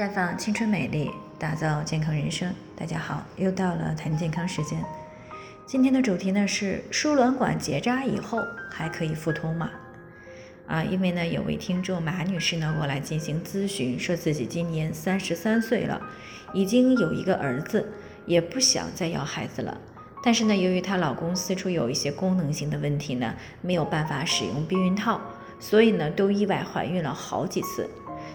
绽放青春美丽，打造健康人生。大家好，又到了谈健康时间。今天的主题呢是输卵管结扎以后还可以复通吗？啊，因为呢有位听众马女士呢过来进行咨询，说自己今年三十三岁了，已经有一个儿子，也不想再要孩子了。但是呢，由于她老公私处有一些功能性的问题呢，没有办法使用避孕套，所以呢都意外怀孕了好几次。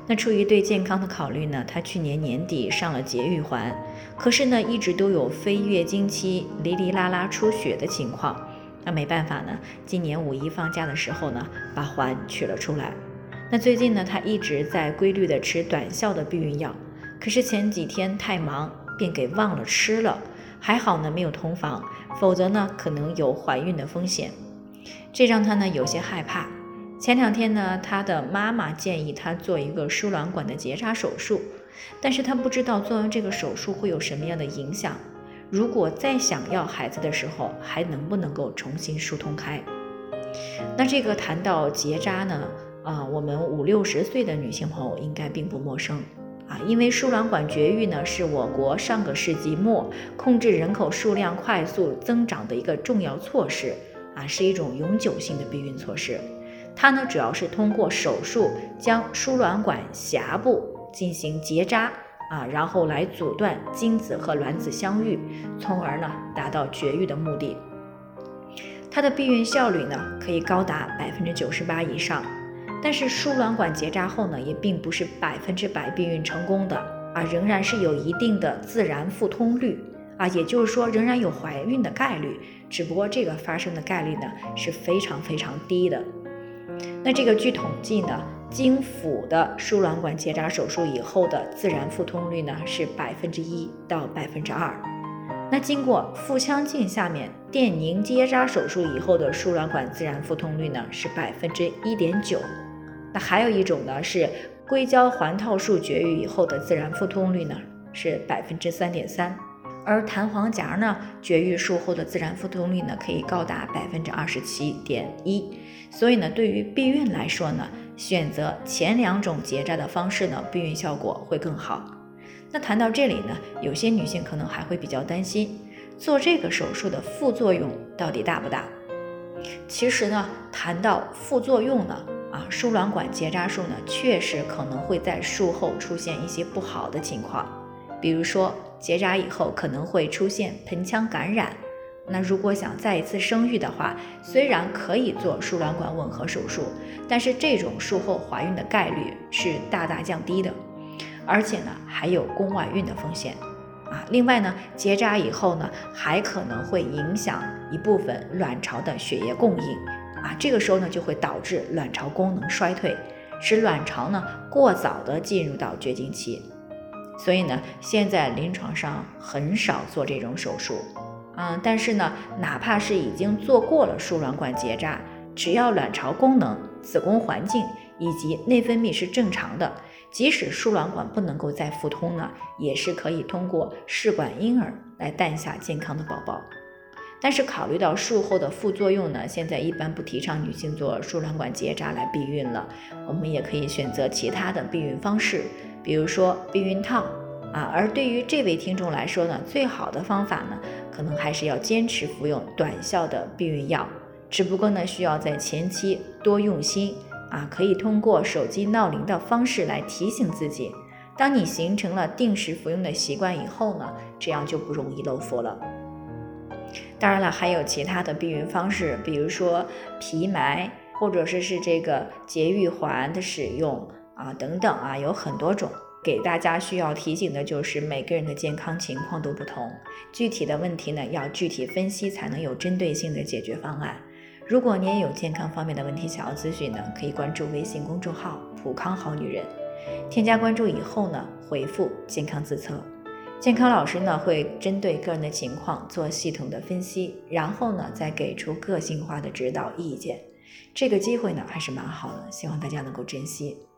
那出于对健康的考虑呢，她去年年底上了节育环，可是呢，一直都有非月经期哩哩啦啦出血的情况。那没办法呢，今年五一放假的时候呢，把环取了出来。那最近呢，她一直在规律的吃短效的避孕药，可是前几天太忙，便给忘了吃了。还好呢，没有同房，否则呢，可能有怀孕的风险。这让她呢有些害怕。前两天呢，他的妈妈建议他做一个输卵管的结扎手术，但是他不知道做完这个手术会有什么样的影响。如果再想要孩子的时候，还能不能够重新疏通开？那这个谈到结扎呢，啊，我们五六十岁的女性朋友应该并不陌生啊，因为输卵管绝育呢，是我国上个世纪末控制人口数量快速增长的一个重要措施啊，是一种永久性的避孕措施。它呢，主要是通过手术将输卵管狭部进行结扎啊，然后来阻断精子和卵子相遇，从而呢达到绝育的目的。它的避孕效率呢可以高达百分之九十八以上，但是输卵管结扎后呢，也并不是百分之百避孕成功的啊，仍然是有一定的自然复通率啊，也就是说仍然有怀孕的概率，只不过这个发生的概率呢是非常非常低的。那这个据统计呢，经腹的输卵管结扎手术以后的自然复通率呢是百分之一到百分之二。那经过腹腔镜下面电凝结扎手术以后的输卵管自然复通率呢是百分之一点九。那还有一种呢是硅胶环套术绝育以后的自然复通率呢是百分之三点三。而弹簧夹呢，绝育术后的自然复通率呢，可以高达百分之二十七点一。所以呢，对于避孕来说呢，选择前两种结扎的方式呢，避孕效果会更好。那谈到这里呢，有些女性可能还会比较担心，做这个手术的副作用到底大不大？其实呢，谈到副作用呢，啊，输卵管结扎术呢，确实可能会在术后出现一些不好的情况，比如说。结扎以后可能会出现盆腔感染，那如果想再一次生育的话，虽然可以做输卵管吻合手术，但是这种术后怀孕的概率是大大降低的，而且呢还有宫外孕的风险啊。另外呢，结扎以后呢还可能会影响一部分卵巢的血液供应啊，这个时候呢就会导致卵巢功能衰退，使卵巢呢过早的进入到绝经期。所以呢，现在临床上很少做这种手术，嗯，但是呢，哪怕是已经做过了输卵管结扎，只要卵巢功能、子宫环境以及内分泌是正常的，即使输卵管不能够再复通呢，也是可以通过试管婴儿来诞下健康的宝宝。但是考虑到术后的副作用呢，现在一般不提倡女性做输卵管结扎来避孕了，我们也可以选择其他的避孕方式。比如说避孕套啊，而对于这位听众来说呢，最好的方法呢，可能还是要坚持服用短效的避孕药，只不过呢，需要在前期多用心啊，可以通过手机闹铃的方式来提醒自己。当你形成了定时服用的习惯以后呢，这样就不容易漏服了。当然了，还有其他的避孕方式，比如说皮埋，或者说是这个节育环的使用。啊，等等啊，有很多种。给大家需要提醒的就是，每个人的健康情况都不同，具体的问题呢要具体分析，才能有针对性的解决方案。如果你也有健康方面的问题想要咨询呢，可以关注微信公众号“普康好女人”，添加关注以后呢，回复“健康自测”，健康老师呢会针对个人的情况做系统的分析，然后呢再给出个性化的指导意见。这个机会呢还是蛮好的，希望大家能够珍惜。